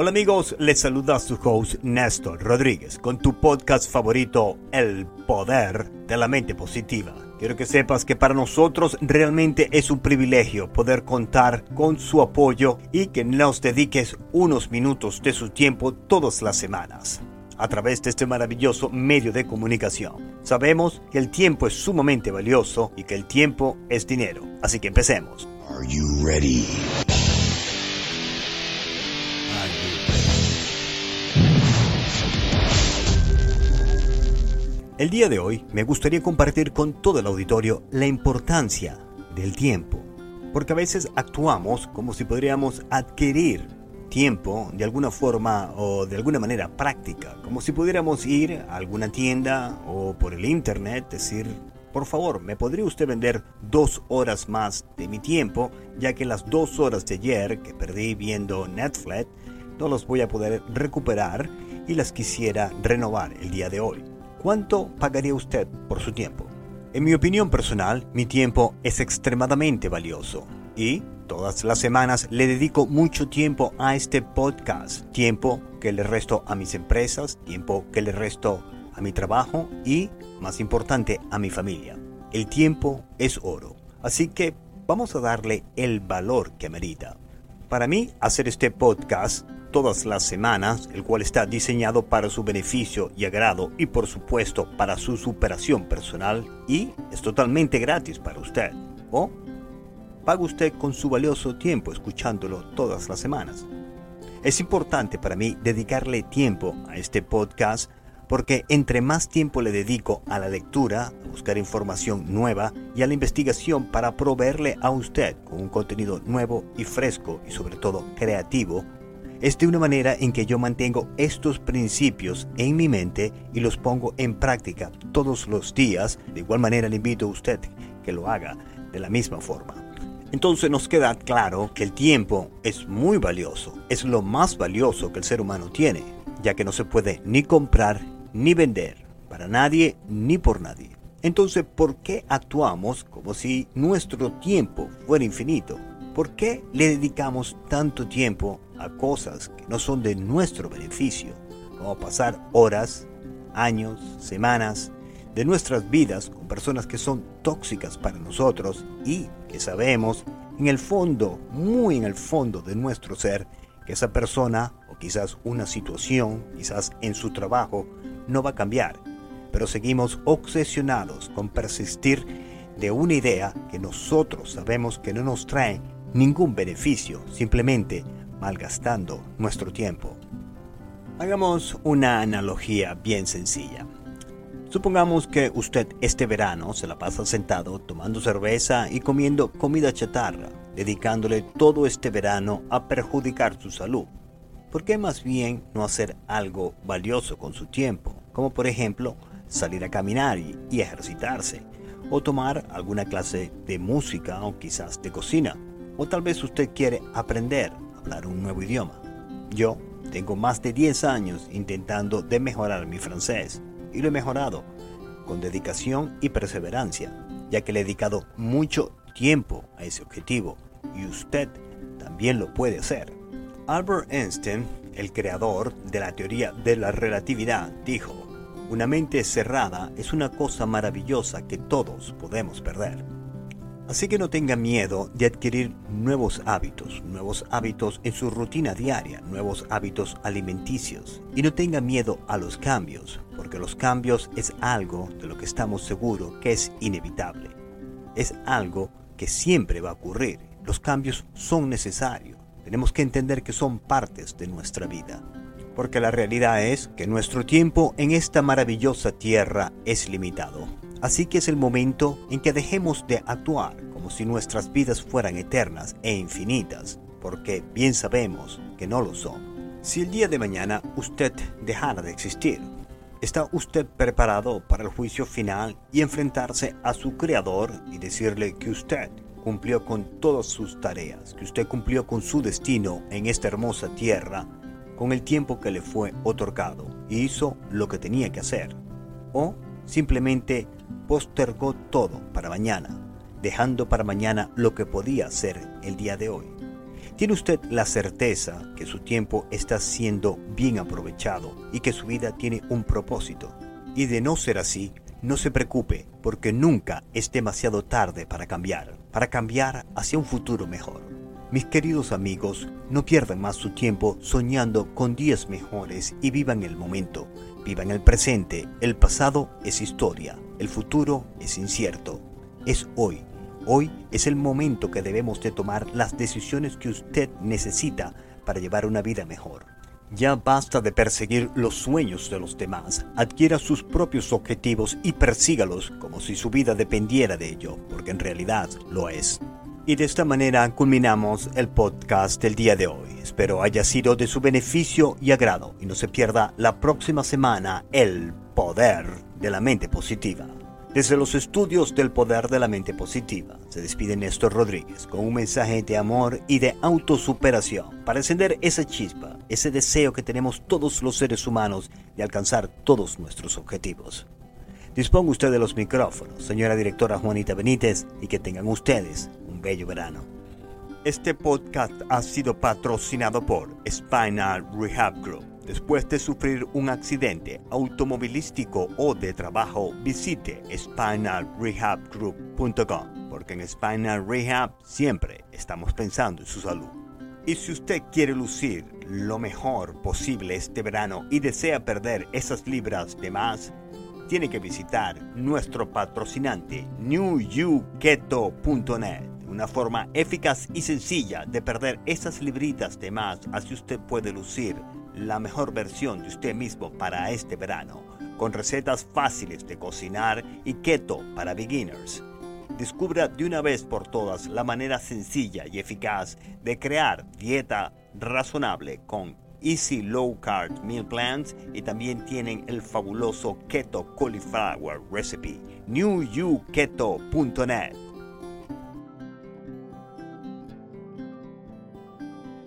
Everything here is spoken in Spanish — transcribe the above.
Hola amigos, les saluda su host Néstor Rodríguez con tu podcast favorito El Poder de la Mente Positiva. Quiero que sepas que para nosotros realmente es un privilegio poder contar con su apoyo y que nos dediques unos minutos de su tiempo todas las semanas a través de este maravilloso medio de comunicación. Sabemos que el tiempo es sumamente valioso y que el tiempo es dinero. Así que empecemos. Are you ready? El día de hoy me gustaría compartir con todo el auditorio la importancia del tiempo, porque a veces actuamos como si podríamos adquirir tiempo de alguna forma o de alguna manera práctica, como si pudiéramos ir a alguna tienda o por el internet decir, por favor, ¿me podría usted vender dos horas más de mi tiempo, ya que las dos horas de ayer que perdí viendo Netflix no las voy a poder recuperar y las quisiera renovar el día de hoy? ¿Cuánto pagaría usted por su tiempo? En mi opinión personal, mi tiempo es extremadamente valioso y todas las semanas le dedico mucho tiempo a este podcast, tiempo que le resto a mis empresas, tiempo que le resto a mi trabajo y, más importante, a mi familia. El tiempo es oro, así que vamos a darle el valor que amerita. Para mí, hacer este podcast todas las semanas, el cual está diseñado para su beneficio y agrado y por supuesto para su superación personal y es totalmente gratis para usted. O paga usted con su valioso tiempo escuchándolo todas las semanas. Es importante para mí dedicarle tiempo a este podcast porque entre más tiempo le dedico a la lectura, a buscar información nueva y a la investigación para proveerle a usted con un contenido nuevo y fresco y sobre todo creativo, es de una manera en que yo mantengo estos principios en mi mente y los pongo en práctica todos los días. De igual manera le invito a usted que lo haga de la misma forma. Entonces nos queda claro que el tiempo es muy valioso, es lo más valioso que el ser humano tiene, ya que no se puede ni comprar ni vender para nadie ni por nadie. Entonces, ¿por qué actuamos como si nuestro tiempo fuera infinito? ¿Por qué le dedicamos tanto tiempo a cosas que no son de nuestro beneficio? Como pasar horas, años, semanas de nuestras vidas con personas que son tóxicas para nosotros y que sabemos en el fondo, muy en el fondo de nuestro ser, que esa persona o quizás una situación, quizás en su trabajo, no va a cambiar. Pero seguimos obsesionados con persistir de una idea que nosotros sabemos que no nos trae ningún beneficio, simplemente malgastando nuestro tiempo. Hagamos una analogía bien sencilla. Supongamos que usted este verano se la pasa sentado tomando cerveza y comiendo comida chatarra, dedicándole todo este verano a perjudicar su salud. ¿Por qué más bien no hacer algo valioso con su tiempo? Como por ejemplo salir a caminar y, ejercitarse, o tomar alguna clase de música o quizás de cocina o tal vez usted quiere aprender a hablar un nuevo idioma. Yo tengo más de 10 años intentando de mejorar mi francés y lo he mejorado con dedicación y perseverancia, ya que le he dedicado mucho tiempo a ese objetivo y usted también lo puede hacer. Albert Einstein, el creador de la teoría de la relatividad, dijo, una mente cerrada es una cosa maravillosa que todos podemos perder. Así que no tenga miedo de adquirir nuevos hábitos, nuevos hábitos en su rutina diaria, nuevos hábitos alimenticios. Y no tenga miedo a los cambios, porque los cambios es algo de lo que estamos seguros que es inevitable. Es algo que siempre va a ocurrir. Los cambios son necesarios. Tenemos que entender que son partes de nuestra vida. Porque la realidad es que nuestro tiempo en esta maravillosa tierra es limitado. Así que es el momento en que dejemos de actuar como si nuestras vidas fueran eternas e infinitas, porque bien sabemos que no lo son. Si el día de mañana usted dejara de existir, ¿está usted preparado para el juicio final y enfrentarse a su creador y decirle que usted cumplió con todas sus tareas, que usted cumplió con su destino en esta hermosa tierra con el tiempo que le fue otorgado y hizo lo que tenía que hacer? ¿O simplemente postergó todo para mañana, dejando para mañana lo que podía hacer el día de hoy. ¿Tiene usted la certeza que su tiempo está siendo bien aprovechado y que su vida tiene un propósito? Y de no ser así, no se preocupe, porque nunca es demasiado tarde para cambiar, para cambiar hacia un futuro mejor. Mis queridos amigos, no pierdan más su tiempo soñando con días mejores y vivan el momento, vivan el presente. El pasado es historia, el futuro es incierto. Es hoy. Hoy es el momento que debemos de tomar las decisiones que usted necesita para llevar una vida mejor. Ya basta de perseguir los sueños de los demás. Adquiera sus propios objetivos y persígalos como si su vida dependiera de ello, porque en realidad lo es. Y de esta manera culminamos el podcast del día de hoy. Espero haya sido de su beneficio y agrado y no se pierda la próxima semana el poder de la mente positiva. Desde los estudios del poder de la mente positiva, se despide Néstor Rodríguez con un mensaje de amor y de autosuperación para encender esa chispa, ese deseo que tenemos todos los seres humanos de alcanzar todos nuestros objetivos. Disponga usted de los micrófonos, señora directora Juanita Benítez, y que tengan ustedes bello verano. Este podcast ha sido patrocinado por Spinal Rehab Group. Después de sufrir un accidente automovilístico o de trabajo, visite spinalrehabgroup.com porque en Spinal Rehab siempre estamos pensando en su salud. Y si usted quiere lucir lo mejor posible este verano y desea perder esas libras de más, tiene que visitar nuestro patrocinante newyouketo.net. Una forma eficaz y sencilla de perder esas libritas de más, así usted puede lucir la mejor versión de usted mismo para este verano, con recetas fáciles de cocinar y keto para beginners. Descubra de una vez por todas la manera sencilla y eficaz de crear dieta razonable con Easy Low Carb Meal Plans y también tienen el fabuloso Keto Cauliflower Recipe. NewYouKeto.net